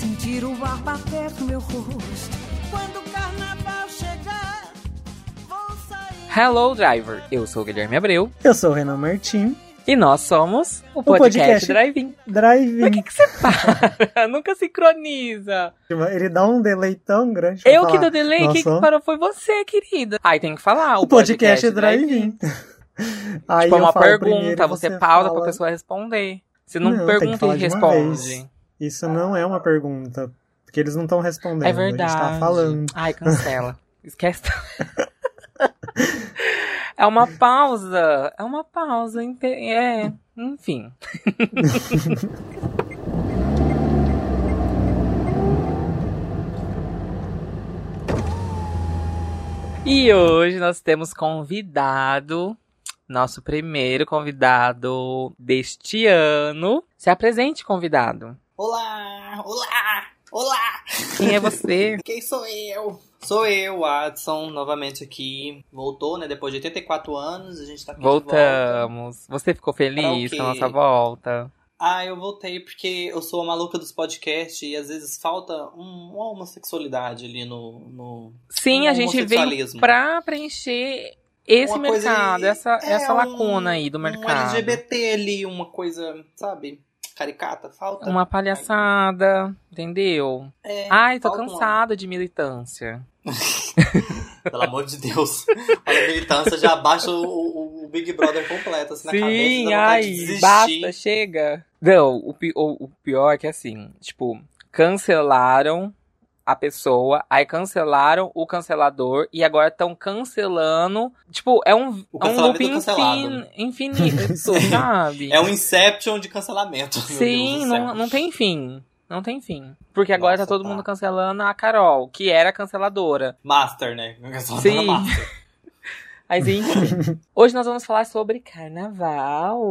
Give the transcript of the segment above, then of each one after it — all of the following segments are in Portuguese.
sentir o ar bater no meu rosto. Quando o carnaval chegar, vou sair. Hello Driver, eu sou o Guilherme Abreu Eu sou o Renan Martim, e nós somos o podcast podcast, Drive-In. Por Drive-In. que, que você para? Nunca sincroniza. Ele dá um delay tão grande. Eu que falar, dou delay, nós quem que parou foi você, querida. Aí tem que falar, o, O podcast Drive-In. Drive-In. Aí Tipo, é eu uma falo pergunta, primeiro, você, pausa fala. pra pessoa responder. Se não, Não, que pergunta e responde. Isso não é uma pergunta, porque eles não estão respondendo. É A verdade. gente tá falando. Ai, cancela. Esquece. é uma pausa. É uma pausa. É, enfim. E hoje nós temos convidado, nosso primeiro convidado deste ano. Se apresente, convidado. Olá, olá, olá! Quem é você? Quem sou eu? Sou eu, Watson, novamente aqui. Voltou, né? Depois de 84 anos, a gente tá aqui de volta. Voltamos. Você ficou feliz com a nossa volta? Ah, eu voltei porque eu sou a maluca dos podcasts e às vezes falta um- uma homossexualidade ali no. no Sim, um a gente veio pra preencher esse Uma coisa mercado, aí- essa, é, essa um- lacuna aí do Um mercado. LGBT ali, uma coisa, sabe? Caricata, falta. Uma palhaçada, entendeu? É, Ai, tô falta uma- cansada de militância. Pelo amor de Deus. Olha a militância, já abaixa o, o- o Big Brother completo, assim, na cabeça. Sim, vontade de ai, desistir. basta, chega. Não, o, o- o pior é que assim, tipo, cancelaram a pessoa, aí cancelaram o cancelador e agora estão cancelando. Tipo, é um, é um loop infin- infinito, sabe? É um Inception de cancelamento. Sim, não, não tem fim. Não tem fim. Porque agora Nossa, tá todo tá. mundo cancelando a Carol, que era canceladora. Master, né? Sim. Master. Mas enfim. Hoje nós vamos falar sobre carnaval.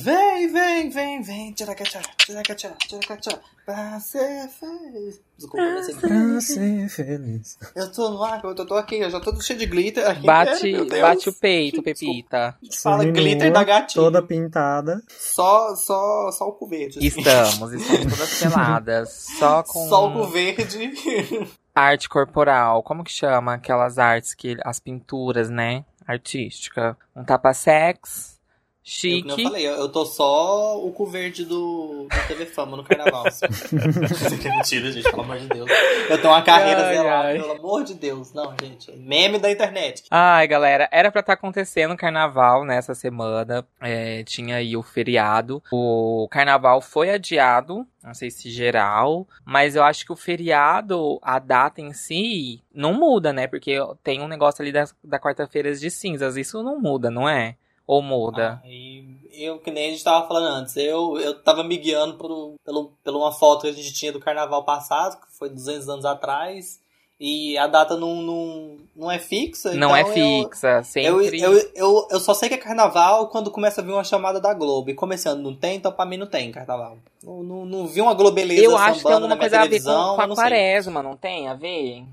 Vem, vem, vem, vem. Tiracachá, tiracachá, tiracachá. Pra ser feliz. Desculpa, eu sei. Pra ser feliz. Eu tô no ar, eu tô, tô aqui, eu já tô cheio de glitter aqui. Bate, bate o peito, Pepita. Fala glitter da gatinha. Toda pintada. Só, só, só o cu verde. assim. Estamos, estamos todas peladas. Só com Só o cu verde. arte corporal. Como que chama aquelas artes que. As pinturas, né? Artística. Um tapa-sex. Eu, Chique. como eu falei, eu, eu tô só o cu verde do, do TV Fama no carnaval. Isso aqui é mentira, gente, pelo amor de Deus. Eu tenho uma carreira Ai, zelada, ai. pelo amor de Deus. Não, gente, é meme da internet. Ai, galera, era pra estar acontecendo o carnaval nessa semana. É, tinha aí o feriado. O carnaval foi adiado, não sei se geral, mas eu acho que o feriado, a data em si, não muda, né? Porque tem um negócio ali da, da quarta-feira de cinzas. Isso não muda, não é? Ou muda? Ah, e eu, que nem a gente tava falando antes, eu, eu tava me guiando por, pelo, pela uma foto que a gente tinha do carnaval passado, que foi 200 anos atrás, e a data não, não, não é fixa. não é então eu- fixa, Eu, sempre. eu, eu, eu só sei que é carnaval quando começa a vir uma chamada da Globo. E começando, não tem, então pra mim não tem carnaval. Não, não, não vi uma globeleza eu acho que tem na alguma coisa a ver com, com eu a não quaresma, não tem a ver?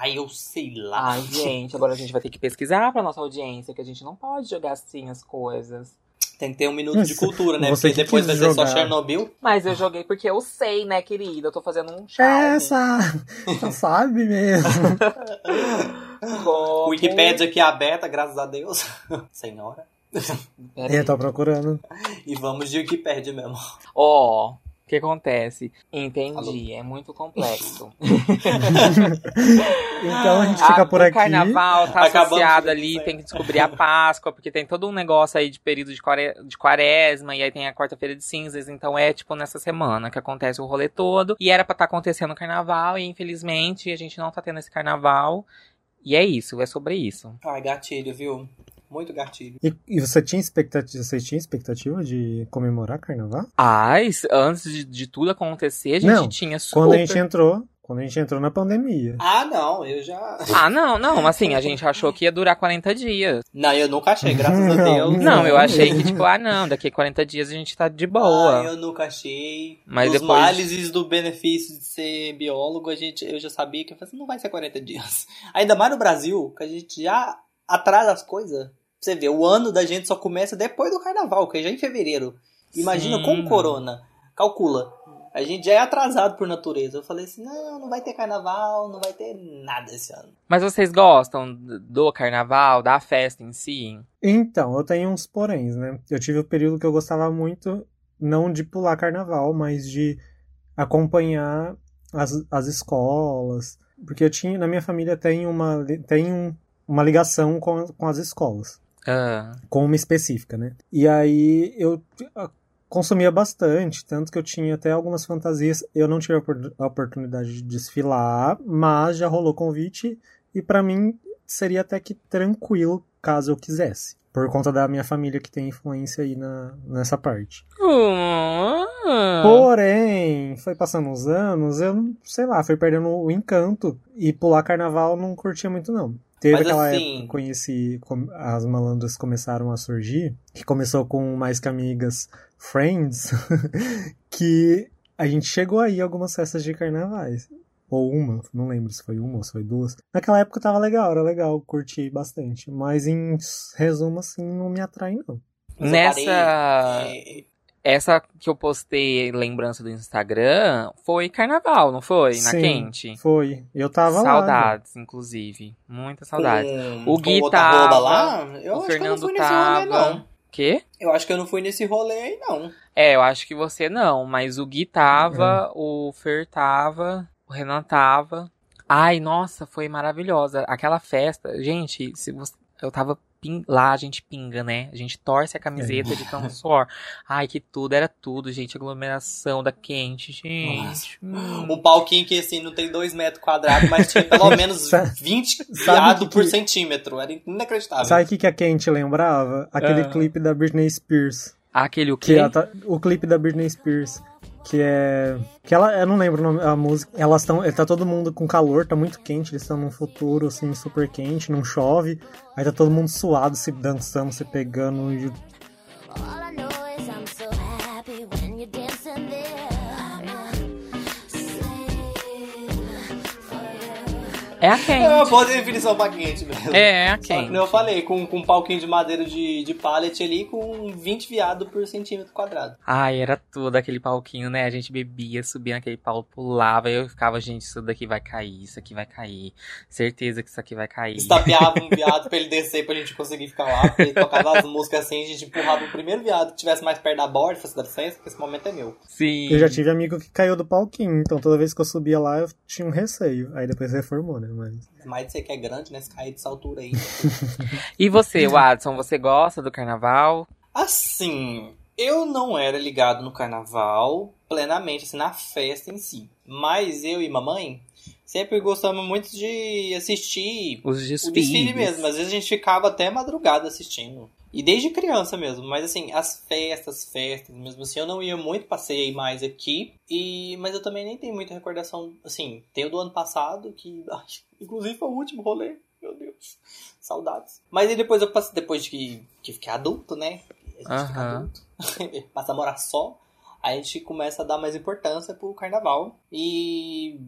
Ai, eu sei lá. Ai, gente, agora a gente vai ter que pesquisar pra nossa audiência, que a gente não pode jogar assim as coisas. Tem que ter um minuto de Você- cultura, né? você Porque que depois vai ser só. Chernobyl. Mas eu joguei porque eu sei, né, querida? Eu tô fazendo um charme. Essa! Você sabe mesmo. Como- Wikipédia aqui aberta, graças a Deus. Senhora. Peraí. Eu tô procurando. E vamos de Wikipédia mesmo. Ó, o que acontece? Entendi, é muito complexo. Então a gente fica por o aqui. carnaval tá Acabamos associado ali, tem que descobrir a Páscoa, porque tem todo um negócio aí de período de, quare... de quaresma, e aí tem a quarta-feira de cinzas, então é tipo nessa semana que acontece o rolê todo. E era pra estar acontecendo o carnaval, e infelizmente a gente não tá tendo esse carnaval. E é isso, é sobre isso. Ai, gatilho, viu? Muito gatilho. E, e você tinha expectativa, você tinha expectativa de comemorar carnaval? Ai, antes de, de tudo acontecer, a gente Não, tinha super... Quando a gente entrou, quando a gente entrou na pandemia. Ah, não, eu já. Ah, não, não, assim, a gente achou que ia durar 40 dias. Não, eu nunca achei, graças a Deus. Não, eu achei que, tipo, ah, não, daqui a 40 dias a gente tá de boa. Ah, eu nunca achei. Mas Os depois- males do benefício de ser biólogo, a gente, eu já sabia que eu falei assim, não vai ser 40 dias. Ainda mais no Brasil, que a gente já atrasa as coisas. Você vê, o ano da gente só começa depois do carnaval, que é já em fevereiro. Imagina Sim. com o corona. Calcula. A gente já é atrasado por natureza. Eu falei assim, não, não vai ter carnaval, não vai ter nada esse ano. Mas vocês gostam do carnaval, da festa em si? Então, eu tenho uns poréns, né? Eu tive um período que eu gostava muito, não de pular carnaval, mas de acompanhar as, as escolas. Porque eu tinha, na minha família tem uma, tem um- uma ligação com, com as escolas. Ah, com uma específica, né? E aí eu ah, consumia bastante, tanto que eu tinha até algumas fantasias. Eu não tive a opor- a oportunidade de desfilar, mas já rolou convite e pra mim seria até que tranquilo caso eu quisesse. Por conta da minha família que tem influência aí na, nessa parte. Ah. Porém, foi passando os anos, eu, sei lá, fui perdendo o encanto. E pular carnaval eu não curtia muito, não. Teve Mas aquela assim- época que eu conheci, as malandras começaram a surgir, que começou com mais que amigas Friends, que a gente chegou aí a algumas festas de carnavais. Ou uma, não lembro se foi uma ou se foi duas. Naquela época tava legal, era legal, curti bastante. Mas em resumo, assim, não me atrai, não. Nessa. parei, Essa que eu postei lembrança do Instagram foi carnaval, não foi? Na Sim, quente. Foi. Eu tava lá. Saudades, inclusive. Muitas saudades. com- O Gui tava, lá, eu o acho que eu não Fernando fui nesse rolê, tava. não. Quê? Eu acho que eu não fui nesse rolê aí, não. É, eu acho que você não, mas o Gui tava, o Fer tava, o Renan tava. Ai, nossa, foi maravilhosa. Aquela festa, gente, se você, eu tava pin- lá, a gente pinga, né? A gente torce a camiseta de tanto suor. Ai, que tudo, era tudo, gente. Aglomeração da quente, gente. Hum. Um palquinho que, assim, não tem dois metros quadrados, mas tinha pelo menos Sa- 20 sabe viado que- por que- centímetro. Era inacreditável. Sabe o que, que a Kent lembrava? Aquele Ah. clipe da Britney Spears. Aquele o Que quê? ela tá- o clipe da Britney Spears. Que é. Que ela. Eu não lembro a música. Elas estão. Tá todo mundo com calor, tá muito quente. Eles estão num futuro, assim, super quente, não chove. Aí tá todo mundo suado, se dançando, se pegando. E... É a É uma quente. boa definição pra quente mesmo. É, é a Só que, quente. como eu falei, com, com um palquinho de madeira de, de pallet ali, com 20 viado por centímetro quadrado. Ai, era tudo aquele palquinho, né? A gente bebia, subia naquele pau, pulava, e eu ficava, gente, isso daqui vai cair, isso aqui vai cair. Certeza que isso aqui vai cair. Estapeava um viado pra ele descer pra gente conseguir ficar lá. Porque ele tocava as músicas assim, a gente empurrava o primeiro viado que tivesse mais perto da borda, fosse dá licença, que esse momento é meu. Sim. Eu já tive amigo que caiu do palquinho, então toda vez que eu subia lá eu tinha um receio. Aí depois reformou, né? Mas. Mais de você que é grande, né? Se cair dessa altura aí. E você, Watson, você gosta do carnaval? Assim, eu não era ligado no carnaval plenamente, assim, na festa em si. Mas eu e mamãe sempre gostamos muito de assistir Os o desfiles. desfile mesmo. Às vezes a gente ficava até madrugada assistindo. E desde criança mesmo. Mas assim, as festas, festas, mesmo assim, eu não ia muito, passei mais aqui. E Mas eu também nem tenho muita recordação. Assim, tem o do ano passado, que ai, inclusive foi o último rolê. Meu Deus. Saudades. Mas aí depois eu passei, depois de que, que fiquei adulto, né? A gente fica adulto. Passa a morar só. A gente começa a dar mais importância pro carnaval. E.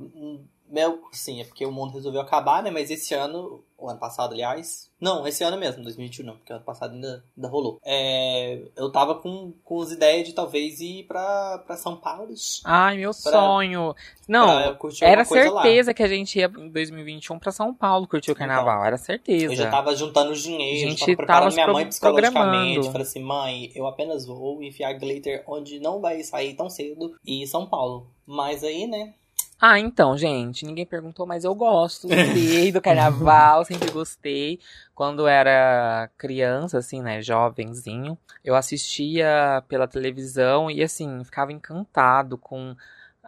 Meu, sim, é porque o mundo resolveu acabar, né? Mas esse ano, o ano passado, aliás. Não, esse ano mesmo, 2021 não, porque ano passado ainda, ainda rolou. É, eu tava com, com as ideias de talvez ir pra, pra São Paulo. Ai, meu Pra- sonho. Não, era coisa lá. certeza que a gente ia em 2021 pra São Paulo curtir o carnaval. Era certeza. Eu já tava juntando dinheiro, A gente tava tava preparando se minha pro- mãe psicologicamente. Falei assim, mãe, eu apenas vou enfiar glitter onde não vai sair tão cedo e São Paulo. Mas aí, né? Ah, então, gente, ninguém perguntou, mas eu gosto sim, do carnaval, sempre gostei. Quando era criança, assim, né, jovenzinho, eu assistia pela televisão e, assim, ficava encantado com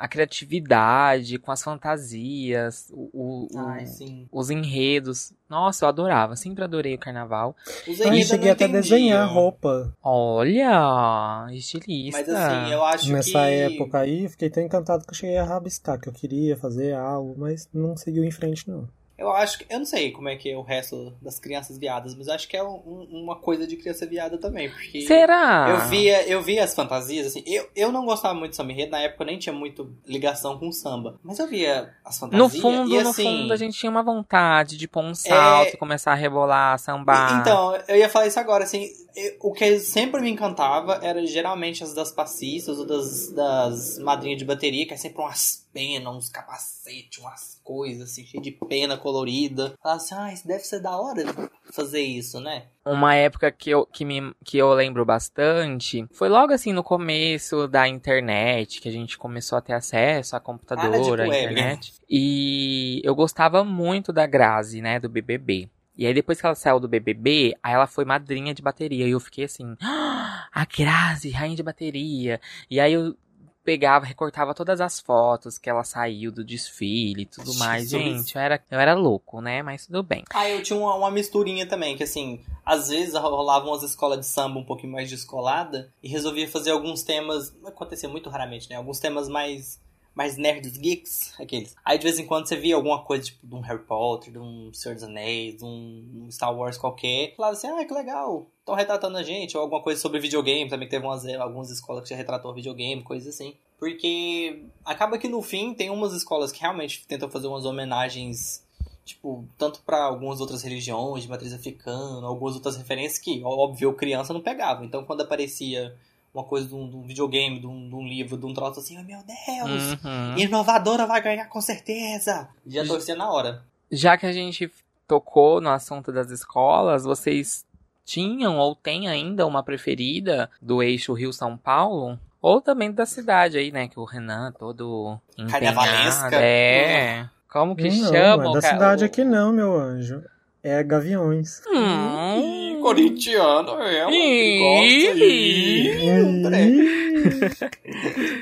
a criatividade, com as fantasias, o, o- Ai, o- os enredos. Nossa, eu adorava, sempre adorei o carnaval. Os Eu cheguei não até a desenhar roupa Olha, estilista. Mas assim, eu acho nessa que. época aí. Fiquei tão encantado que eu cheguei a rabiscar, que eu queria fazer algo, mas não seguiu em frente, não. Eu acho que. Eu não sei como é que é o resto das crianças viadas, mas acho que é um- uma coisa de criança viada também. Porque. Será? Eu via, eu via as fantasias, assim, eu, eu não gostava muito de samba enredo, na época eu nem tinha muito ligação com samba. Mas eu via as No fantasias fundo, e no assim... fundo, a gente tinha uma vontade de pôr um salto, É- começar a rebolar, sambar. Então, eu ia falar isso agora, assim, eu- o que sempre me encantava era geralmente as das passistas ou das, das madrinhas de bateria, que é sempre umas penas, uns capacetes, umas coisas assim, cheio de pena colorida. Falava assim, ah, isso deve ser da hora fazer isso, né? Uma época que eu, que, me, que eu lembro bastante foi logo assim no começo da internet, que a gente começou a ter acesso a computador, Ah, tipo a web. internet. E eu gostava muito da Grazi, né, do BBB. E aí depois que ela saiu do BBB, aí ela foi madrinha de bateria. E eu fiquei assim, "Ah, a Grazi, rainha de bateria. E aí eu pegava, recortava todas as fotos que ela saiu do desfile e tudo mais. Jesus. Gente, eu era, eu era louco, né? Mas tudo bem. Ah, eu tinha uma, uma misturinha também, que assim, às vezes rolavam umas escolas de samba um pouquinho mais descolada e resolvia fazer alguns temas, acontecia muito raramente, né? Alguns temas mais mais nerds geeks, aqueles. Aí de vez em quando você via alguma coisa tipo de um Harry Potter, de um Senhor dos Anéis, de um Star Wars qualquer. Falava assim: "Ah, que legal. Estão retratando a gente", ou alguma coisa sobre videogame, também teve umas algumas escolas que já retratou videogame, coisas assim. Porque acaba que no fim tem umas escolas que realmente tentam fazer umas homenagens tipo, tanto para algumas outras religiões de matriz africana, algumas outras referências que, óbvio, criança não pegava. Então, quando aparecia uma coisa de um, de um videogame, de um, de um livro, de um troço assim, oh, meu Deus, Uhum. inovadora vai ganhar com certeza. Já torcia na hora. Já que a gente tocou no assunto das escolas, vocês tinham ou têm ainda uma preferida do eixo Rio-São Paulo? Ou também da cidade aí, né? Que o Renan todo empenhado. Carnavalesca. É. Como que não, chama? não é da cidade o- aqui não, meu anjo. É Gaviões. Hum. corintiano, é. Ih.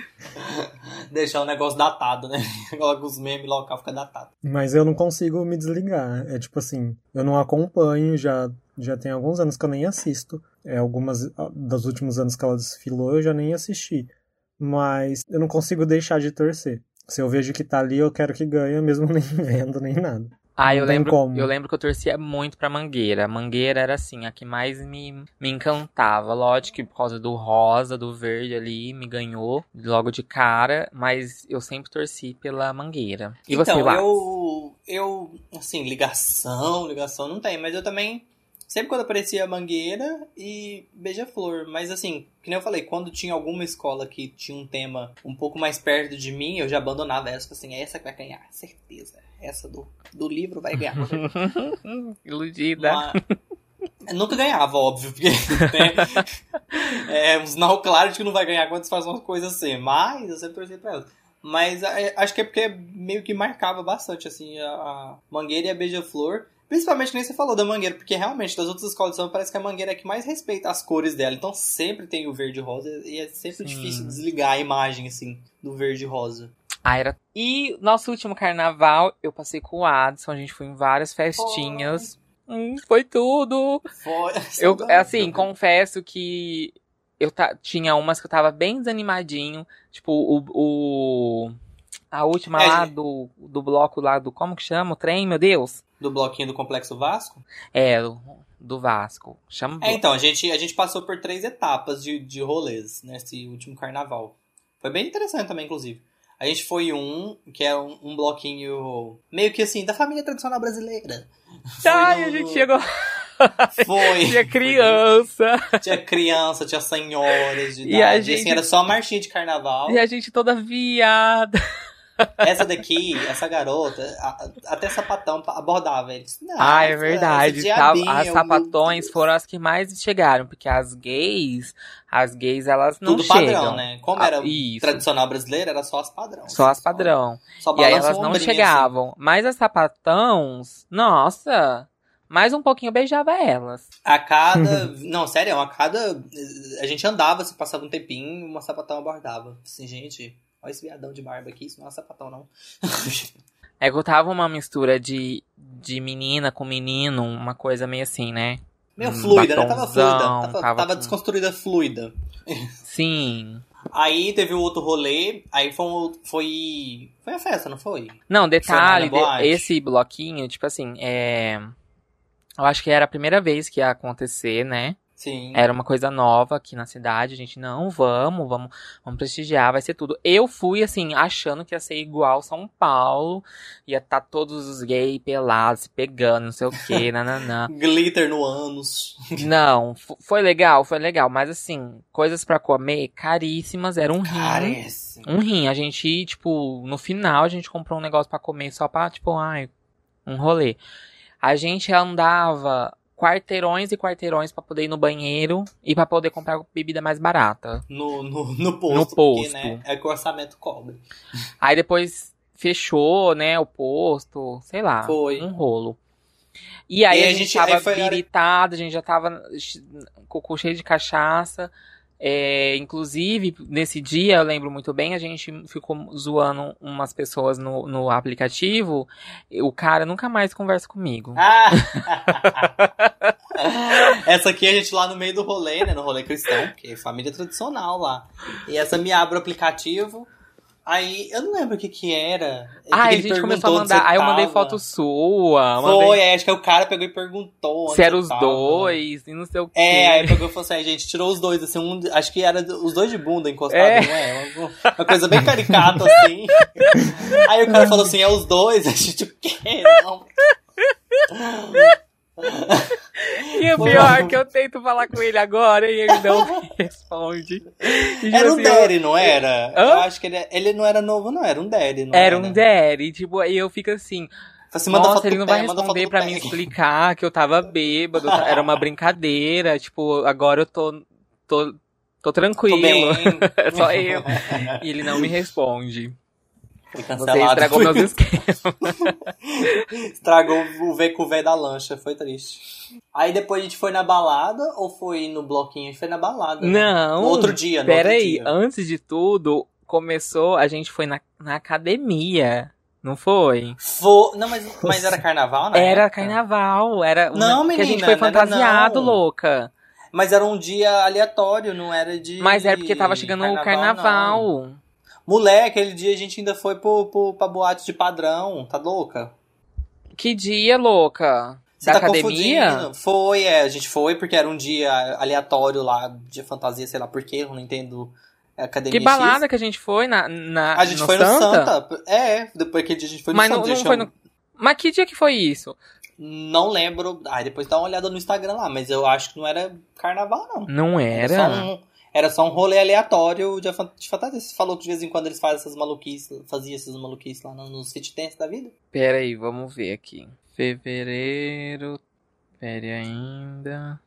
Deixar o negócio datado, né? Coloca os memes local, fica datado. Mas eu não consigo me desligar. É tipo assim, eu não acompanho, já, já tem alguns anos que eu nem assisto. É, algumas dos últimos anos que ela desfilou eu já nem assisti. Mas eu não consigo deixar de torcer. Se eu vejo que tá ali, eu quero que ganhe, mesmo nem vendo, nem nada. Ah, eu lembro, como. eu lembro que eu torcia muito pra Mangueira. A Mangueira era assim, a que mais me, me encantava. Lógico que por causa do rosa, do verde ali, me ganhou logo de cara, mas eu sempre torci pela Mangueira. E você, então, Lars? eu, eu, assim, ligação, ligação não tem, mas eu também, sempre quando aparecia Mangueira e Beija-Flor, mas assim, que nem eu falei, quando tinha alguma escola que tinha um tema um pouco mais perto de mim, eu já abandonava essa, assim, é essa que vai ganhar, certeza, essa do, do livro vai ganhar. Iludida. Uma- Nunca ganhava, óbvio, porque né, é um sinal claro de que não vai ganhar quando você faz umas coisas assim, mas eu sempre torci pra ela. Mas é, acho que é porque meio que marcava bastante, assim, a, a Mangueira e a Beija-Flor. Principalmente nem você falou da Mangueira, porque realmente das outras escolas de samba parece que a Mangueira é que mais respeita as cores dela. Então sempre tem o verde e rosa e é sempre Sim. difícil desligar a imagem, assim, do verde e rosa. Ah, era... E nosso último carnaval, eu passei com o Adson, a gente foi em várias festinhas. Hum, foi tudo! Foi... Eu, assim, confesso que eu ta- tinha umas que eu tava bem desanimadinho. Tipo, o. o- a última É, lá do, do bloco lá do. Como que chama? O trem, meu Deus? Do bloquinho do Complexo Vasco. É, do, Vasco. Chama. É, então, a gente, a gente passou por três etapas de, de rolês nesse último carnaval. Foi bem interessante também, inclusive. A gente foi um, que é um, um bloquinho meio que assim, da família tradicional brasileira. Ai, a gente chegou. Foi. Tinha criança. Tinha criança, tinha senhoras de E idade. a assim, gente- era só a marchinha de carnaval. E a gente toda viada. Essa daqui, essa garota, a- até sapatão abordava eles. Não, Ah, é verdade. as sapatões foram as que mais chegaram, porque as gays, as gays, elas não Tudo chegam. padrão, né? Como Ah, era isso. tradicional brasileiro, era só as padrão. Só as padrão. Só E aí elas não ombrinho, chegavam. Mas as sapatões, nossa, mais um pouquinho eu beijava elas. assim. A cada. não, sério, a cada. A gente andava, se passava um tempinho, uma sapatão abordava. Assim, gente. Olha esse viadão de barba aqui, isso não é sapatão, não. É que eu tava uma mistura de, de menina com menino, uma coisa meio assim, né? Meio fluida, né? Tava fluida. Tava, tava tava desconstruída fluida. Sim. Aí teve o outro rolê, aí foi, foi. Foi a festa, não foi? Não, detalhe, Foi de- esse bloquinho, tipo assim, é. Eu acho que era a primeira vez que ia acontecer, né? Sim. Era uma coisa nova aqui na cidade. A gente, não, vamos, vamos, vamos prestigiar, vai ser tudo. Eu fui, assim, achando que ia ser igual São Paulo. Ia estar todos os gays pelados, se pegando, não sei o quê, nananã. Glitter no ânus. Não, foi legal, foi legal. Mas, assim, coisas pra comer caríssimas, era um rim. Carece. Um rim. A gente, tipo, no final a gente comprou um negócio pra comer só pra, tipo, ai, um rolê. A gente andava quarteirões e quarteirões pra poder ir no banheiro e pra poder comprar bebida mais barata. No, no, no posto. No Porque, posto. né, é que o orçamento cobre. Aí depois fechou, né, o posto, sei lá, Foi. um rolo. E aí E a, gente, gente- tava aí foi a hora- irritado, a gente já tava com cheio de cachaça. É, inclusive, nesse dia, eu lembro muito bem, a gente ficou zoando umas pessoas no, no aplicativo. O cara nunca mais conversa comigo. Ah! essa aqui a gente lá no meio do rolê, né? No rolê cristão, porque é família tradicional lá. E essa me abre o aplicativo. Aí, eu não lembro o que que era. Ah, a gente começou a mandar. Aí eu mandei foto sua. Foi, mandei é, acho que o cara pegou e perguntou se era você os tava. dois e não sei o quê. É, aí pegou e falou assim, a gente tirou os dois, assim, um, acho que era os dois de bunda encostados, É. não é? Uma, uma coisa bem caricata, assim. Aí o cara falou assim, é os dois, a gente, o quê? Não. E o pior é que eu tento falar com ele agora e ele não me responde. E, tipo Era um assim, eu- daddy, não era? Hã? Eu acho que ele, ele não era novo, não, era um daddy, não Era era? um daddy, tipo, aí eu fico assim, assim, nossa, ele não pé, vai responder pé. me explicar que eu tava bêbado, era uma brincadeira, tipo, agora eu tô, tô, tô Tô tranquilo, bem. é só eu. E ele não me responde. Foi Você cancelado. estragou meus esquemas. Estragou o V com o V da lancha, foi triste. Aí depois a gente foi na balada ou foi no bloquinho? A gente foi na balada. né? Não, No outro dia, Pera aí, dia. antes de tudo, começou, a gente foi na, na academia, não foi? Foi... Não, mas, mas era carnaval, né? Era carnaval, era uma- Não, que a gente menina, foi fantasiado, não. louca. Mas era um dia aleatório, não era de. Mas era porque tava chegando o não. Mulher, aquele dia a gente ainda foi pro, pro, pra boate de padrão, tá louca? Que dia, louca? Você da tá academia? confundindo. Foi, é, a gente foi porque era um dia aleatório lá de fantasia, sei lá por quê, eu não entendo. Academia Que balada X. que a gente foi na, na A gente foi Santa? no Santa. É, depois aquele dia a gente foi no Mas não, Santa. não gente foi no... Mas que dia que foi isso? Não lembro. Ai, depois dá uma olhada no Instagram lá, mas eu acho que não era carnaval, não. Não Era era? só um, era só um rolê aleatório de, de fantasia. Você falou que de vez em quando eles fazem essas maluquices, faziam essas maluquices lá no- nos fit dance da vida? Pera aí, vamos ver aqui. Fevereiro. Pera ainda.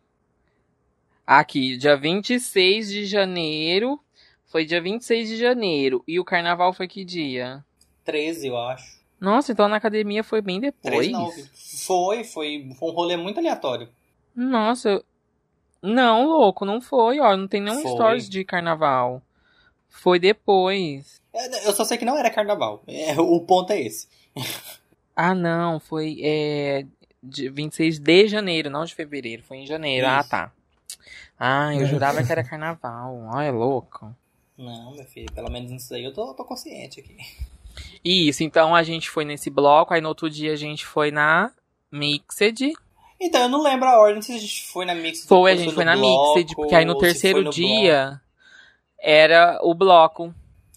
Aqui, dia 26 de janeiro. Foi dia 26 de janeiro. E o carnaval foi que dia? 13, eu acho. Nossa, então na academia foi bem 13 depois. não. Foi, foi, foi um rolê muito aleatório. Nossa. Não, louco, não foi, ó. Não tem nenhum Foi. stories de carnaval. Foi depois. É, Eu só sei que não era carnaval. É, o ponto é esse. Ah, não, foi é, de 26 de janeiro, não de fevereiro. Foi em janeiro. Ah, Isso. tá. Ah, eu jurava que era carnaval. Ai, é louco. Não, meu filho, pelo menos nisso aí eu tô, tô consciente aqui. Isso, então a gente foi nesse bloco, aí no outro dia a gente foi na Mixed. Então, eu não lembro a ordem, não sei se a gente foi na Mix. Foi, a gente foi na bloco, Mixed, porque aí no terceiro no bloco. dia era o bloco.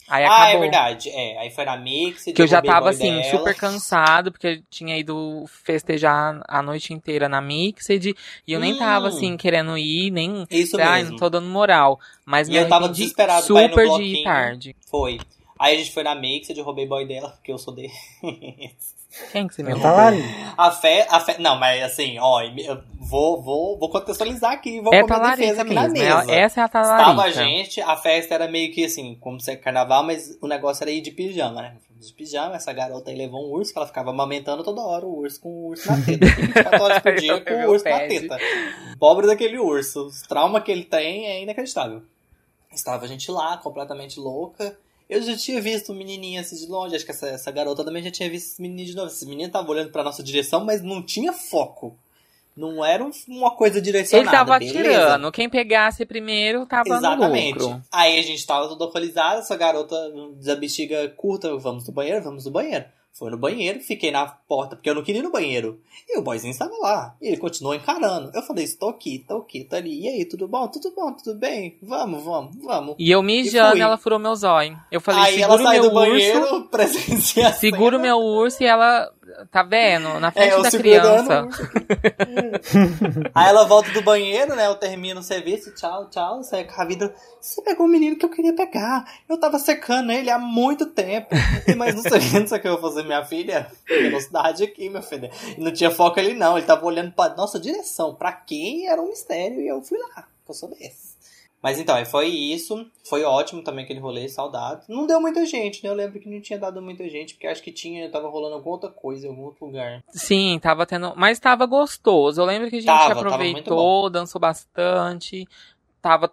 Aí Ah, acabou. é verdade. É, aí foi na Mix. Que eu já tava assim, super cansado, porque eu tinha ido festejar a noite inteira na Mixed, e eu nem tava Hum. assim, querendo ir, nem. Isso Ai, mesmo. não tô dando moral. Mas E eu tava desesperado super de ir tarde. Foi. Aí a gente foi na Mix, eu roubei boy dela, porque eu sou de. Quem que você me Tá roubou? lá ali. A fé, a fé. Não, mas assim, ó, eu vou, vou, vou contextualizar aqui, vou É com minha defesa talarica aqui na mesmo. mesa. é- Essa é a Estava a talarica. gente, a festa era meio que assim, como se é carnaval, mas o negócio era ir de pijama, né? De pijama, essa garota aí levou um urso, que ela ficava amamentando toda hora o urso com o urso na teta. 24 horas por dia com o urso na teta. Pobre daquele urso. Os traumas que ele tem é inacreditável. Estava a gente lá, completamente louca. Eu já tinha visto um menininho assim de longe, acho que essa, essa garota também já tinha visto esse menino de novo. Esse menino tava olhando pra nossa direção, mas não tinha foco. Não era um- uma coisa Ele direcionada. tava beleza. atirando. Quem pegasse primeiro tava Exatamente. no lucro. Aí a gente tava todo alcoolizado, essa garota da bexiga curta, vamos no banheiro, vamos no banheiro. Foi no banheiro, fiquei na porta porque eu não queria ir no banheiro. E o boyzinho estava lá. E ele continuou encarando. Eu falei, estou aqui, estou aqui, tô ali. E aí, tudo bom? Tudo bom, tudo bem? Vamos, vamos, vamos. E eu mijando, fui. ela furou meu zóio. Eu falei, aí ela segura o meu do urso. banheiro, a Segura o meu urso e ela, tá vendo? Na frente É, da criança. Aí ela volta do banheiro, né? Eu termino o serviço, tchau, tchau. Com a vida. Você pegou o menino que eu queria pegar. Eu tava secando ele há muito tempo. Mas não sei, não sei o que eu vou fazer, minha filha. Velocidade aqui, meu filho. Não tinha foco ali, não. Ele tava olhando pra nossa direção. Pra quem era um mistério. E eu fui lá. que Eu sou desse. Mas então, aí foi isso. Foi ótimo também aquele rolê, saudades. Não deu muita gente, né? Eu lembro que não tinha dado muita gente, porque acho que tinha, tava rolando alguma outra coisa em algum outro lugar. Sim, tava tendo. Mas tava gostoso. Eu lembro que a gente Tava, aproveitou, dançou bastante. Tava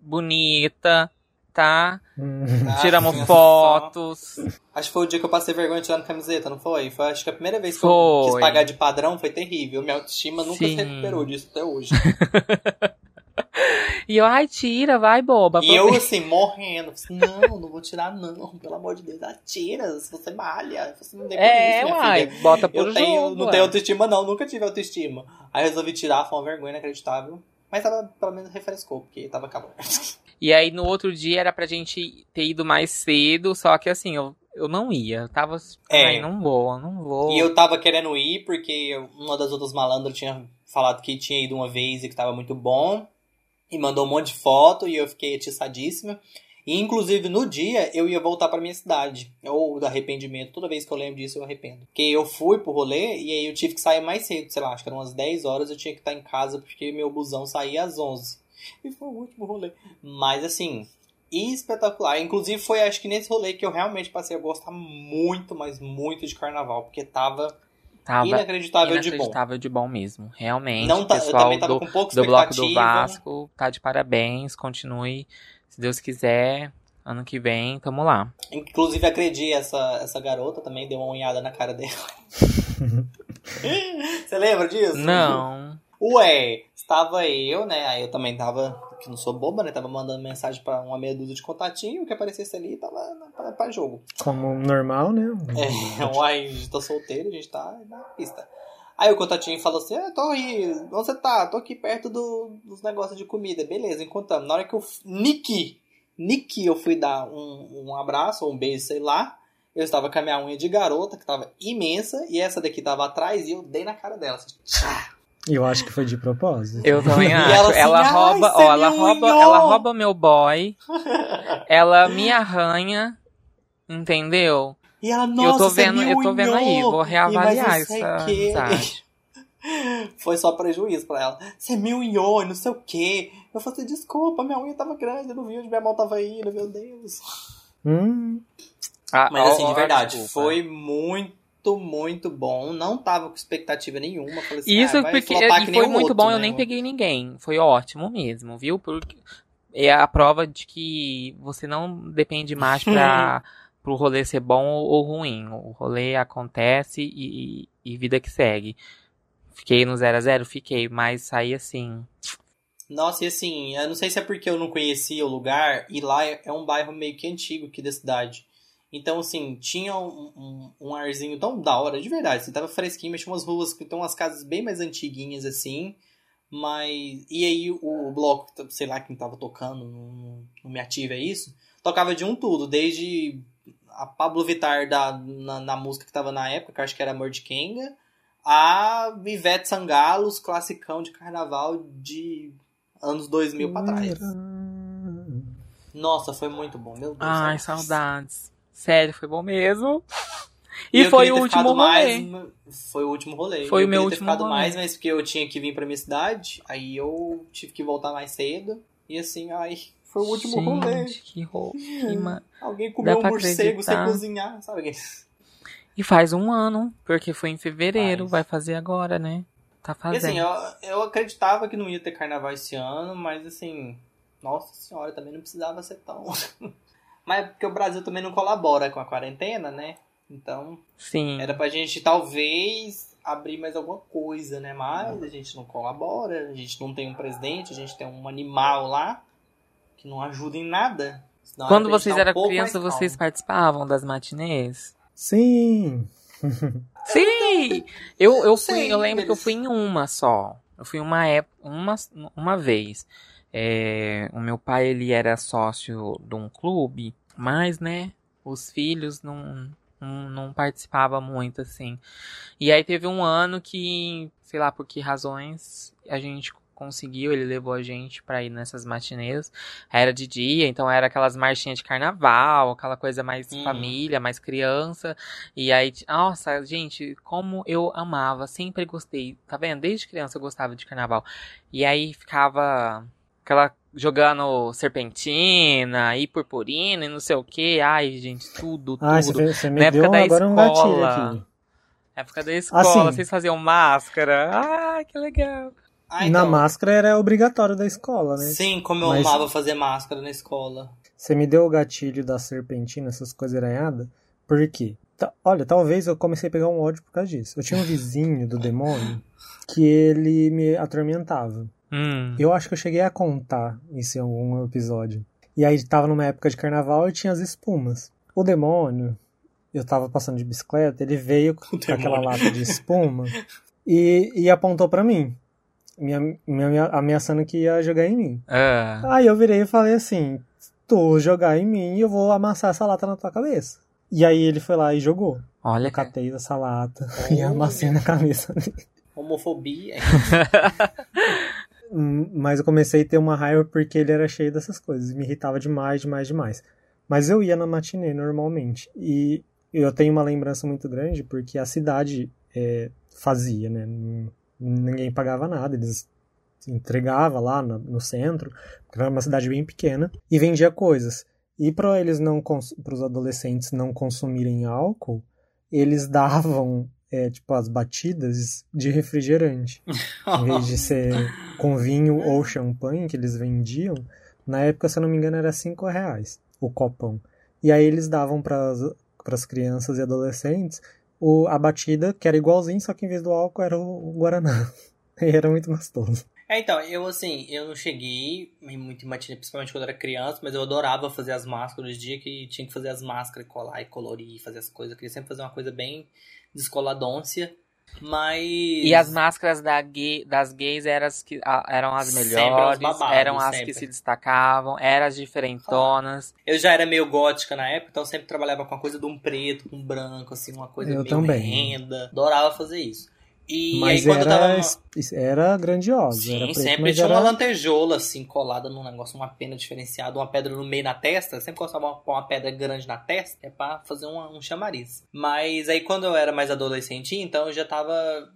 bonita, tá? Hum. Ah, Tiramos tinha fotos. Acho que foi o dia que eu passei vergonha tirando camiseta, não foi? Foi acho que a primeira vez que Foi. eu quis pagar de padrão foi terrível. Minha autoestima nunca Sim. se recuperou disso até hoje. E eu, ai, tira, vai, boba. e eu, assim, morrendo. Assim, não, não vou tirar, não. Pelo amor de Deus, atira. Se você malha, você não tem É, isso, uai, filha. bota por Eu tenho, jogo. não ué. tenho autoestima, não. Nunca tive autoestima. Aí resolvi tirar, foi uma vergonha inacreditável. Mas tava, pelo menos refrescou, porque tava calor. E aí no outro dia era pra gente ter ido mais cedo, só que assim, eu, eu não ia. Eu tava. É. Ai, não vou, não vou. E eu tava querendo ir porque uma das outras malandras tinha falado que tinha ido uma vez e que tava muito bom. E mandou um monte de foto e eu fiquei atiçadíssima. E inclusive no dia eu ia voltar pra minha cidade. Ou do arrependimento. Toda vez que eu lembro disso eu arrependo. Porque eu fui pro rolê e aí eu tive que sair mais cedo. Sei lá, acho que eram umas 10 horas eu tinha que estar em casa porque meu busão saía às 11. E foi o último rolê. Mas assim, espetacular. Inclusive foi acho que nesse rolê que eu realmente passei a gostar muito, mas muito de carnaval. Porque tava tava inacreditável, de bom. inacreditável de bom mesmo. Realmente. Não tá, eu pessoal também tava do, com do bloco do. Vasco tá de parabéns. Continue. Se Deus quiser, ano que vem, tamo lá. Inclusive agredi essa, essa garota também, deu uma unhada na cara dela. Você lembra disso? Não. Ué, estava eu, né? Aí eu também tava, que não sou boba, né? Tava mandando mensagem pra uma meia dúzia de contatinho, que aparecesse ali tava na- pra, pra jogo. Como normal, né? É, uai, a gente tá solteiro, a gente tá na pista. Aí o contatinho falou assim: ah, tô aí, onde você tá? Tô aqui perto do- dos negócios de comida. Beleza, encontramos. Na hora que eu. Niki! Niki, eu fui dar um, um abraço ou um beijo, sei lá. Eu estava com a minha unha de garota, que tava imensa, e essa daqui tava atrás, e eu dei na cara dela. Assim, tchá. E eu acho que foi de propósito. Eu também acho. ela assim, ela "Ai, rouba, ó, ela rouba, unhou." ela rouba meu boy. ela me arranha, entendeu? E ela, nossa, eu tô você vendo, me eu tô vendo aí, unhou." vou reavaliar não essa. Foi só prejuízo pra ela. Você me unhou e não sei o quê. Eu falei, assim, desculpa, minha unha tava grande, eu não vi onde minha mão tava indo, meu Deus. Hum, Ah, Mas ó, assim, de verdade, desculpa. foi muito, muito bom. Não tava com expectativa nenhuma. Falei assim, Isso ah, porque e foi o muito outro, bom, eu né? nem peguei ninguém. Foi ótimo mesmo, viu? Porque é a prova de que você não depende mais pra pro rolê ser bom ou ruim. O rolê acontece e, e vida que segue. Fiquei no 0 a 0 Fiquei, mas saí assim. Nossa, e assim, eu não sei se é porque eu não conhecia o lugar, e lá é é um bairro meio que antigo aqui da cidade. Então, assim, tinha um, um, um arzinho tão da hora, de verdade. Assim, tava fresquinho, mas tinha umas ruas que tem umas casas bem mais antiguinhas, assim. Mas. E aí o, o bloco, sei lá quem tava tocando, não, não me ativa é isso. Tocava de um tudo, desde a Pablo Vittar da, na, na música que tava na época, que eu acho que era Amor de Kenga, a Ivete Sangalos, classicão de carnaval de anos 2000 pra trás. Nossa, foi muito bom, meu Deus. Ai, saudades. Sério, foi bom mesmo. E E foi o último rolê. mais, foi o último rolê. Foi eu o meu último rolê. mais, mas porque eu tinha que vir pra minha cidade, aí eu tive que voltar mais cedo. E assim, ai, foi o último rolê. Gente, que ro... que ma... Alguém comeu um morcego sem acreditar. cozinhar, sabe? E faz um ano, porque foi em fevereiro, Faz. vai fazer agora, né? Tá E fazendo. assim, eu, eu acreditava que não ia ter carnaval esse ano, mas assim, nossa senhora, também não precisava ser tão. Mas porque o Brasil também não colabora com a quarentena, né? Então, Sim. era pra gente talvez abrir mais alguma coisa, né? Mas a gente não colabora, a gente não tem um presidente, a gente tem um animal lá que não ajuda em nada. Senão Quando vocês tá um eram crianças, vocês participavam das matinês? Sim! Sim! Eu, eu fui, Sim, eu lembro que eu fui em uma só. Eu fui uma época, uma, uma vez. É, o meu pai, ele era sócio de um clube, mas, né, os filhos não, não, não participavam muito, assim. E aí teve um ano que, sei lá por que razões, a gente conseguiu, ele levou a gente pra ir nessas matinês. Era de dia, então era aquelas marchinhas de carnaval, aquela coisa mais Uhum. família, mais criança. E aí, nossa, gente, como eu amava, sempre gostei. Tá vendo? Desde criança eu gostava de carnaval. E aí ficava aquela jogando serpentina e purpurina e não sei o que. Ai, gente, tudo, Ai, você, tudo. fez- você me Na deu época da agora um gatilho escola. aqui. Época da escola, Assim. vocês faziam máscara. Ah, que legal. Ah, Na então, máscara era obrigatório da escola, né? Sim, como eu Mas- amava fazer máscara na escola. Você me deu o gatilho da serpentina, essas coisas aranhadas. Por quê? Olha, talvez eu comecei a pegar um ódio por causa disso. Eu tinha um vizinho do demônio que ele me atormentava. Hum. Eu acho que eu cheguei a contar isso em algum episódio. E aí tava numa época de carnaval e tinha as espumas. O demônio, eu tava passando de bicicleta, ele veio com aquela lata de espuma e, e apontou pra mim. Me, me ameaçando que ia jogar em mim. Ah. Aí eu virei e falei assim: Tu jogar em mim, eu vou amassar essa lata na tua cabeça. E aí ele foi lá e jogou. Olha, Eu catei essa lata e amassei na cabeça dele. Homofobia. Mas eu comecei a ter uma raiva porque ele era cheio dessas coisas. Me irritava demais, demais, demais. Mas eu ia na matinê normalmente. E eu tenho uma lembrança muito grande porque a cidade é, fazia, né? Ninguém pagava nada. Eles entregavam lá no, no centro, porque era uma cidade bem pequena, e vendia coisas. E para eles não para os adolescentes não consumirem álcool, eles davam é, tipo as batidas de refrigerante em vez de ser com vinho ou champanhe que eles vendiam, na época, se eu não me engano, era 5 reais o copão. E aí eles davam para as crianças e adolescentes o, a batida, que era igualzinho, só que em vez do álcool era o, o Guaraná. E era muito gostoso. É, então, eu assim, eu não cheguei muito em matinê, principalmente quando era criança, mas eu adorava fazer as máscaras os dias que tinha que fazer as máscaras, colar e colorir, fazer as coisas. Eu queria sempre fazer uma coisa bem descoladôncia. Mas. E as máscaras da gay- das gays eram as, que, a- eram as melhores, babados, eram as sempre. que se destacavam, eram as diferentonas. Eu já era meio gótica na época, então eu sempre trabalhava com a coisa de um preto, com um branco, assim, uma coisa Eu meio também. renda. Adorava fazer isso. E mas aí era, tava. era grandiosa. Sim, era preto, sempre tinha era... uma lantejola, assim, colada num negócio, uma pena diferenciada, uma pedra no meio na testa. Eu sempre gostava de pôr uma pedra grande na testa, é pra fazer uma- um chamariz. Mas aí quando eu era mais adolescentinho, então eu já tava.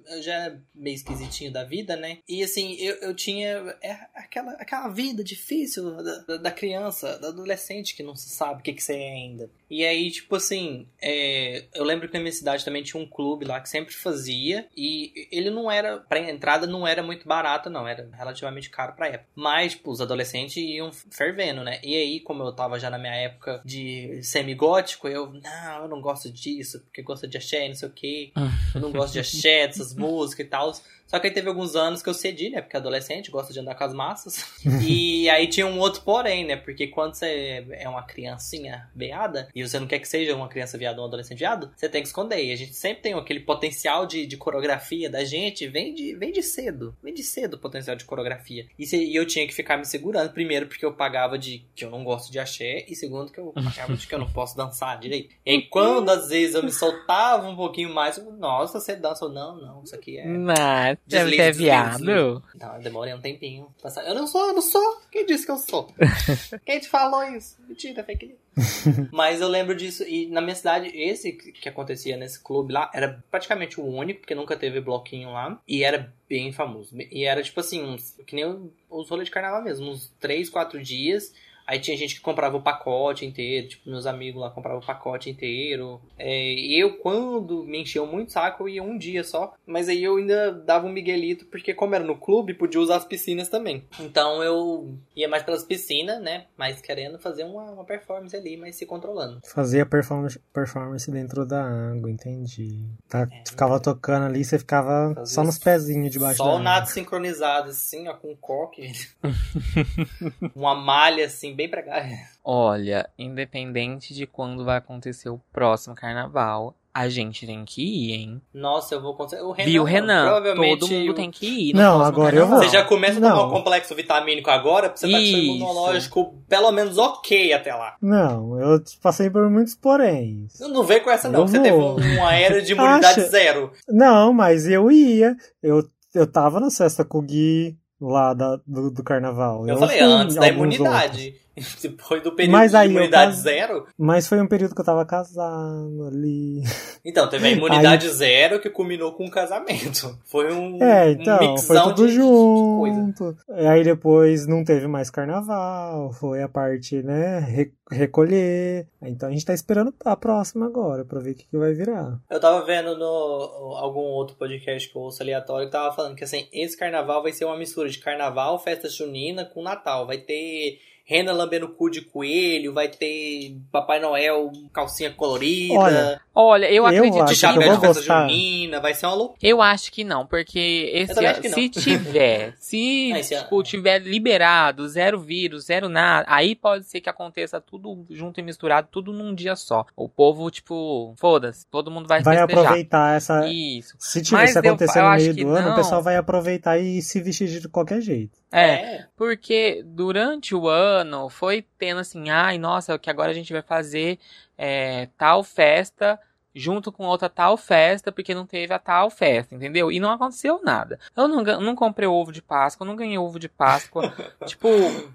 Eu já era meio esquisitinho da vida, né? E assim, eu, eu tinha é, aquela, aquela vida difícil da, da- da criança, da adolescente que não se sabe o que, que você é ainda. E aí, tipo assim, é, eu lembro que na minha cidade também tinha um clube lá que sempre fazia. E ele não era. Pra entrada não era muito barato, não. Era relativamente caro pra época. Mas, tipo, os adolescentes iam fervendo, né? E aí, como eu tava já na minha época de semigótico, eu. Não, eu não gosto disso, porque gosto de axé, não sei o quê. Eu não gosto de axé, dessas músicas e tal. Só que aí teve alguns anos que eu cedi, né? Porque adolescente gosta de andar com as massas. e aí tinha um outro porém, né? Porque quando você é uma criancinha veada, e você não quer que seja uma criança viada ou um adolescente viado, você tem que esconder. E a gente sempre tem aquele potencial de, de coreografia da gente, vem de, vem de cedo. Vem de cedo o potencial de coreografia. E, se- e eu tinha que ficar me segurando, primeiro porque eu pagava de que eu não gosto de axé, e segundo que eu pagava de que eu não posso dançar direito. E aí, quando às vezes eu me soltava um pouquinho mais, eu, nossa, você dança ou não, não, isso aqui é. Mas deve ter viado. Não, eu demorei um tempinho. Eu não sou, eu não sou. Quem disse que eu sou? Quem te falou isso? Mentira, fake news. Mas eu lembro disso. E na minha cidade, esse que acontecia nesse clube lá era praticamente o único, porque nunca teve bloquinho lá. E era bem famoso. E era tipo assim, uns, que nem os rolês de carnaval mesmo, uns 3, 4 dias. Aí tinha gente que comprava o pacote inteiro, tipo, meus amigos lá compravam o pacote inteiro. É, eu, quando me encheu muito saco, eu ia um dia só. Mas aí eu ainda dava um miguelito, porque como era no clube, podia usar as piscinas também. Então eu ia mais pelas piscinas, né? Mas querendo fazer uma, uma performance ali, mas se controlando. Fazia performance, performance dentro da água, entendi. Tá, ficava tocando ali, você ficava Fazia só nos pezinhos debaixo Só da o água. nado sincronizado, assim, ó, com coque. uma malha, assim, bem pra cá. Olha, independente de quando vai acontecer o próximo carnaval, a gente tem que ir, hein? Nossa, eu vou conseguir. O Renan, Viu, Renan? Provavelmente. Todo mundo o- tem que ir. no Não, agora eu carnaval. vou. Você já começa a tomar um complexo vitamínico agora, pra você estar com seu Isso. imunológico pelo menos ok até lá. Não, eu passei por muitos poréns. Não, vem com essa, não. Eu que Você teve vou. um, uma era de imunidade Acha? zero. Não, mas eu ia. Eu, eu tava na festa com o Gui lá da, do, do carnaval. Eu, falei fui em antes da alguns outros. Depois do período Mas de aí eu imunidade cas- zero. Mas foi um período que eu tava casado ali. Então, teve a imunidade zero que culminou com o casamento. Foi um, É, então, um foi mixão tudo de, de coisa. junto. E aí depois não teve mais carnaval, foi a parte, né, re- recolher. Então a gente tá esperando a próxima agora, pra ver o que, que vai virar. Eu tava vendo no algum outro podcast que eu ouço aleatório que tava falando que assim, esse carnaval vai ser uma mistura de carnaval, festa junina com Natal. Vai ter Rena lambendo cu de coelho, vai ter Papai Noel calcinha colorida, Olha, Olha, eu Eu acredito acho de que que chapéu eu de vou festa gostar. junina, vai ser uma loucura. Eu acho que não, porque esse ano, acho se tiver, se tipo, tiver liberado, zero vírus, zero nada, aí pode ser que aconteça tudo junto e misturado, tudo num dia só. O povo, tipo, foda-se, todo mundo vai, vai festejar. aproveitar essa. Isso. Se tiver acontecer eu no acho meio do ano, não. o pessoal vai aproveitar e se vestir de qualquer jeito. É, porque durante o ano foi tendo assim, ai, nossa, que agora a gente vai fazer é, tal festa junto com outra tal festa, porque não teve a tal festa, entendeu? E não aconteceu nada. Eu não, não comprei ovo de Páscoa, não ganhei ovo de Páscoa. tipo,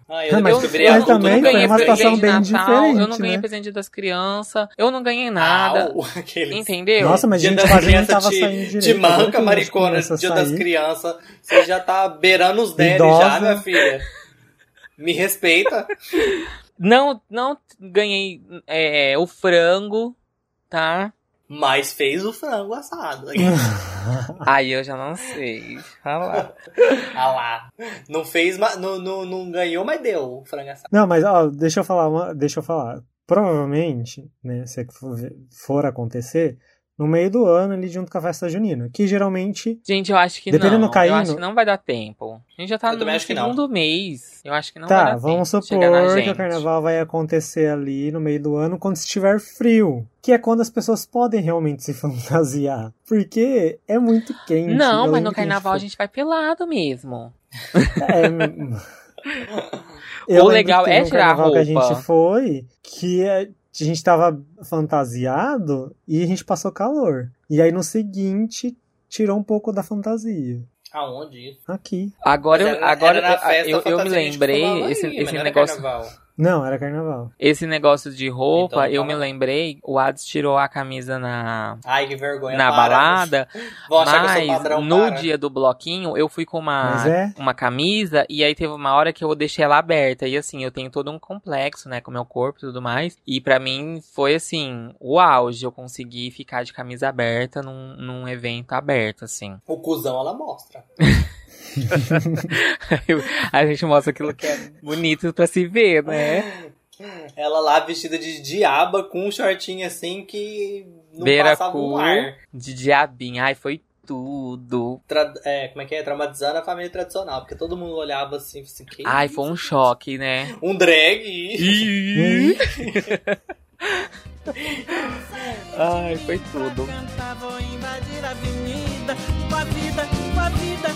Ah, Não, eu mas- cultura eu também não ganhei uma presente. de bem Natal, eu não ganhei né? presente das crianças, eu não ganhei nada. Au, aqueles- Entendeu? Nossa, mas a Dia gente das crianças tava te, saindo direito. que manca, maricona, dia das sair. crianças. Você já tá beirando os 10 já, minha filha. Me respeita. Não, não ganhei é, o frango, tá? Mas fez o frango assado. Aí eu já não sei. Falar. ah lá. Não fez, ma- não, não, não ganhou, mas deu o frango assado. Não, mas ó, deixa eu falar, uma, deixa eu falar. Provavelmente, né, se for acontecer, no meio do ano ali junto com a festa junina, que geralmente Gente, eu acho que Dependendo não. do caíno- Eu acho que não vai dar tempo. A gente já tá Eu no segundo mês. Eu acho que não vai tá, dar vamos tempo de supor chegar na que o carnaval vai acontecer ali no meio do ano quando estiver frio, que é quando as pessoas podem realmente se fantasiar, porque é muito quente. Não, Eu mas no que a gente carnaval a gente vai pelado mesmo. É. Eu O legal é tirar a carnaval que a roupa. gente foi que a gente tava fantasiado e a gente passou calor. E aí no seguinte tirou um pouco da fantasia. Aonde isso? Aqui. Agora, era- agora era festa eu, eu me lembrei fumava esse, aí, esse negócio. carnaval. Não, era carnaval. Esse negócio de roupa, Então, eu tava- me lembrei, o Ades tirou a camisa na, Ai, que vergonha. na para. balada, Vão achar que eu sou mas padrão, no para. dia do bloquinho eu fui com uma, é. uma camisa e aí teve uma hora que eu deixei ela aberta. E assim, eu tenho todo um complexo, né, com o meu corpo e tudo mais. E pra mim foi assim, o auge. Eu consegui ficar de camisa aberta num, num evento aberto, assim. O cuzão ela mostra. A gente mostra aquilo que é bonito pra se ver, né? Ela lá vestida de diaba com um shortinho assim que não Beira passava um ar. de diabinho. Ai, foi tudo. Tra- é, como é que é? Traumatizando a família tradicional. Porque todo mundo olhava assim, assim que Ai, foi um choque, né? Um drag. Ai, foi tudo. Cantar, vou invadir a avenida com a vida, com a vida,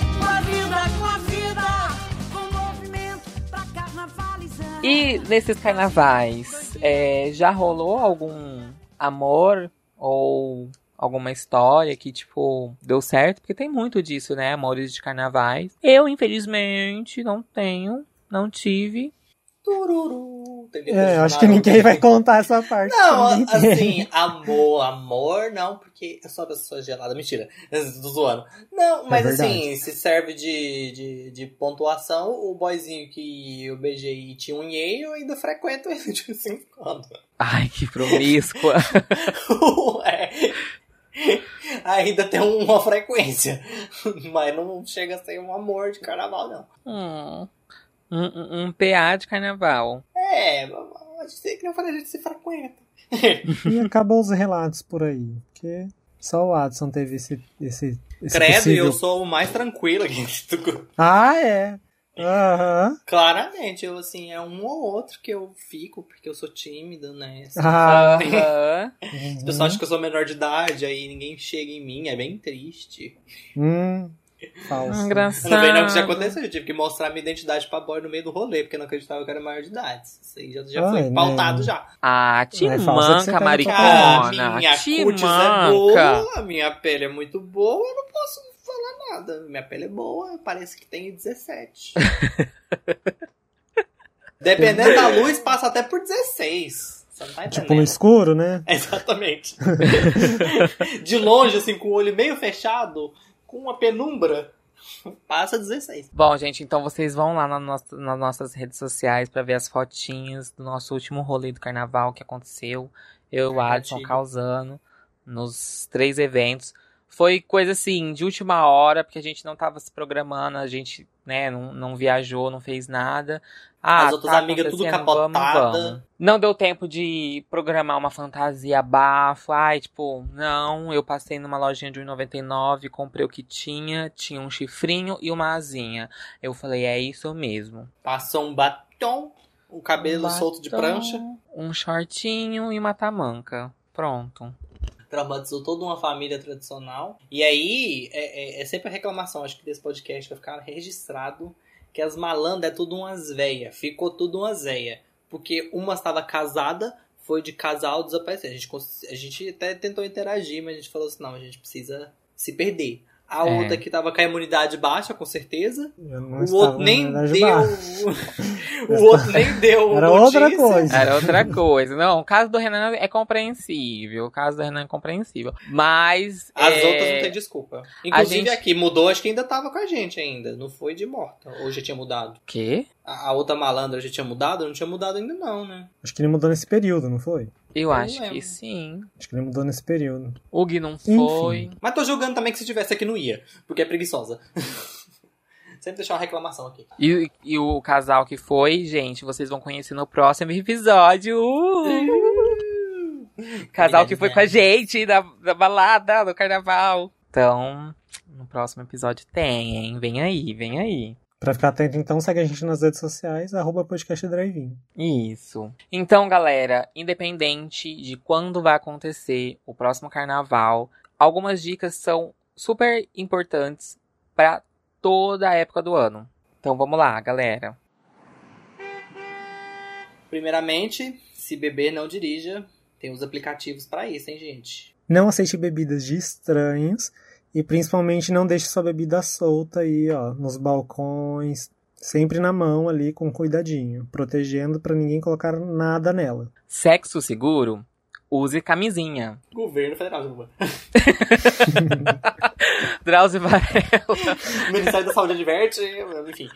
E nesses carnavais, é, já rolou algum amor ou alguma história que, tipo, deu certo? Porque tem muito disso, né? Amores de carnavais. Eu, infelizmente, não tenho, não tive. Tururu. tem É, eu acho que ninguém vai contar essa parte. Não, assim, amor, amor, não, porque eu sou uma pessoa gelada. Mentira, tô zoando. Não, mas É assim, se serve de, de, de pontuação, o boyzinho que eu beijei e tinha um yay, eu ainda frequento ele de vez em quando. Ai, que promíscua. Ué. Ainda tem uma frequência. Mas não chega a ser um amor de carnaval, não. Hum, um, um, PA de carnaval. É, a gente, que não falei, a gente se frequenta. E acabou os relatos por aí. Porque só o Adson teve esse. esse, esse Credo, e possível- eu sou o mais tranquilo aqui. Ah, é. Aham. Claramente, eu assim, é um ou outro que eu fico, porque eu sou tímido, né? Assim, Aham. As pessoas acham que eu sou menor de idade, aí ninguém chega em mim, é bem triste. hum, falso. Engraçado. Não vem não que já aconteceu, eu tive que mostrar minha identidade pra boy no meio do rolê, porque não acreditava que era maior de idade. Isso aí já, já Ai, foi né? pautado já. Ah, te é você manca, tá Ah, maricona. minha Te cutis é manca. boa, a minha pele é muito boa, eu não posso falar nada. Minha pele é boa, parece que tem 17. Dependendo da luz, passa até por 16. Você não tá. Tipo no escuro, né? Exatamente. De longe, assim, com o olho meio fechado, com uma penumbra, passa 16. Bom, gente, então vocês vão lá na nossa- nas nossas redes sociais pra ver as fotinhas do nosso último rolê do carnaval que aconteceu. Eu e o. Adson causando nos três eventos. Foi coisa assim, de última hora, porque a gente não tava se programando, a gente, né, não, não viajou, não fez nada. Ah, As outras tá amigas tudo capotada. Vamos, vamos. Não deu tempo de programar uma fantasia bafo. Ai, tipo, não, eu passei numa lojinha de 1,99, comprei o que tinha, tinha um chifrinho e uma asinha. Eu falei, é isso mesmo. Passou um batom, o cabelo Um solto de batom, prancha. Um shortinho e uma tamanca. Pronto. Traumatizou toda uma família tradicional. E aí, é, é- é sempre a reclamação, acho que desse podcast vai ficar registrado, que as malandras é tudo umas véia. Ficou tudo umas véia. Porque uma estava casada, foi de casal desaparecer. A gente, a gente até tentou interagir, mas a gente falou assim, não, a gente precisa se perder. A É. outra que tava com a imunidade baixa, com certeza. Eu não O outro nem deu. o outro nem deu. Era outra notícia. coisa. Era outra coisa. Não, o caso do Renan é compreensível. O caso do Renan é compreensível. Mas. As é, outras não tem desculpa. Inclusive gente- aqui, mudou, acho que ainda tava com a gente ainda. Não foi de morta. Ou já tinha mudado. Quê? A, a outra malandra já tinha mudado? Não tinha mudado ainda não, né? Acho que ele mudou nesse período, não foi? Eu acho que sim. Acho que ele mudou nesse período. O Gui não Enfim. foi. Mas tô julgando também que se tivesse aqui não ia. Porque é preguiçosa. Sempre deixar uma reclamação aqui. E, e o casal que foi, gente, vocês vão conhecer no próximo episódio. Uh! casal que foi com a gente da, da balada, do carnaval. Então, no próximo episódio tem, hein? Vem aí, vem aí. Pra ficar atento, então, segue a gente nas redes sociais, arroba podcast drive Isso. Então, galera, independente de quando vai acontecer o próximo carnaval, algumas dicas são super importantes para toda a época do ano. Então, vamos lá, galera. Primeiramente, se beber, não dirija. Tem os aplicativos pra isso, hein, gente? Não aceite bebidas de estranhos e principalmente não deixe sua bebida solta aí, ó, nos balcões, sempre na mão ali com cuidadinho, protegendo pra ninguém colocar nada nela. Sexo seguro? Use camisinha. Governo Federal, desculpa. Drauzio Varela. Ministério da Saúde adverte, enfim.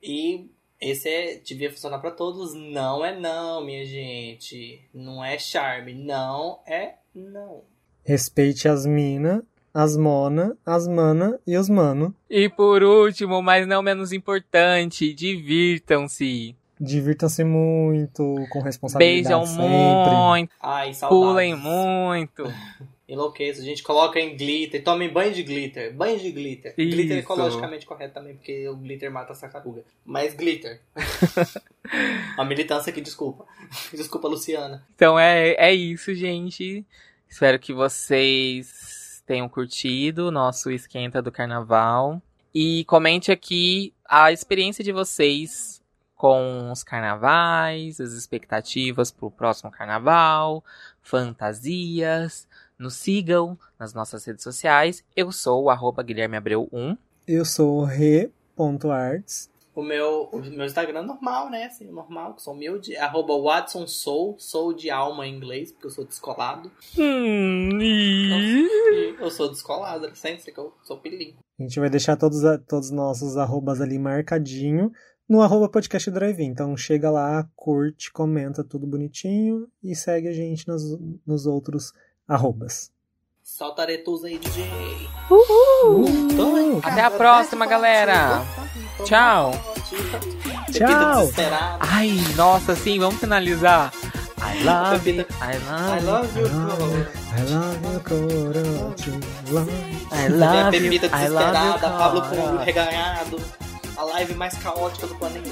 E esse é, devia funcionar pra todos. Não é não, minha gente. Não é charme. Não é não. Respeite as mina, as mona, as mana e os mano. E por último, mas não menos importante, divirtam-se. Divirtam-se muito, com responsabilidade Beijam sempre. muito, Ai, saudades. pulem muito. Enlouqueço. A gente coloca em glitter. Tomem banho de glitter. Banho de glitter. Isso. Glitter é ecologicamente correto também, porque o glitter mata a tartaruga. Mas glitter. Uma militância aqui, desculpa. Desculpa, Luciana. Então é, é isso, gente. Espero que vocês tenham curtido o nosso esquenta do carnaval. E comente aqui a experiência de vocês com os carnavais, as expectativas para o próximo carnaval, fantasias. Nos sigam nas nossas redes sociais. Eu sou o arroba Guilherme Abreu 1. Eu sou o re.arts. O meu, o meu Instagram é normal, né? Assim, normal, que sou humilde. Arroba Watson Soul, sou de alma em inglês, porque eu sou descolado. Hum, e... E eu sou descolado, sempre que eu sou pilinho. A gente vai deixar todos, todos os nossos arrobas ali marcadinho no arroba podcast drive Então chega lá, curte, comenta tudo bonitinho e segue a gente nos, nos outros arrobas. Solta aretusa aí, DJ. Uhul! Até a próxima, galera. Tchau. Tchau. Ai, nossa, sim, vamos finalizar. I love you, I I love you. love you, I love you, love. I a love you, Pepita I love you, desesperada, Pablo com o cara. reganhado. A live mais caótica do planeta.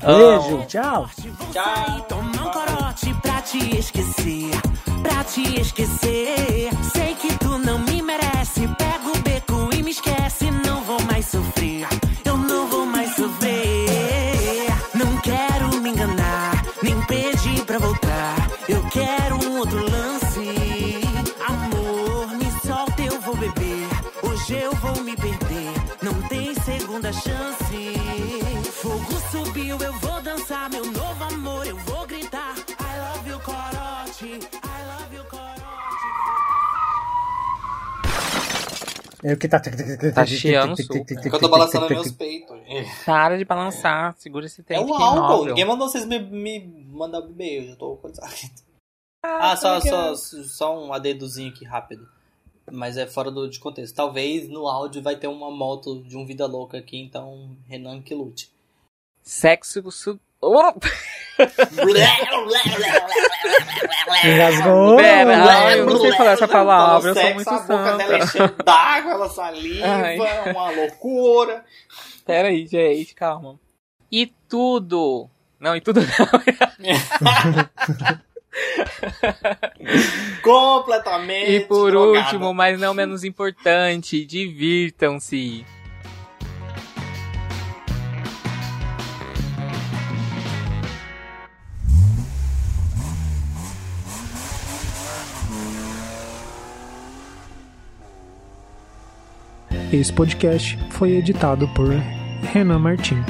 Beijo, tchau! Tchau. Te esquecer, pra te esquecer. Sei que tu não me merece. Pega o beco e me esquece. Não vou mais sofrer, eu não vou mais sofrer. Não quero me enganar, nem pedir pra voltar. Eu quero um outro lance. Amor, me solta, eu vou beber. Hoje eu vou me perder, não tem segunda chance. Fogo subiu, eu vou dançar. Corote. I love you, corote. É o que tá. Tá chiando suco. É que eu tô balançando meus peitos. Para de balançar, segura esse É tempo. o que álcool. Ninguém mandou vocês me, me mandar beber. Eu já tô com Ah, só, só, só um adedozinho aqui rápido. Mas é fora do, de contexto. Talvez no áudio vai ter uma moto de um Vida Louca aqui, então Renan que lute. Sexo. Su... Oh! Engasgou! Pera, eu não sei falar essa palavra, eu sou muito a boca dela santa. enchendo d'água, ela saliva, Ai. uma loucura. Pera aí, gente, calma. E tudo. Não, e tudo não. Completamente E por drogada. último, mas não menos importante, divirtam-se. Esse podcast foi editado por Renan Martim.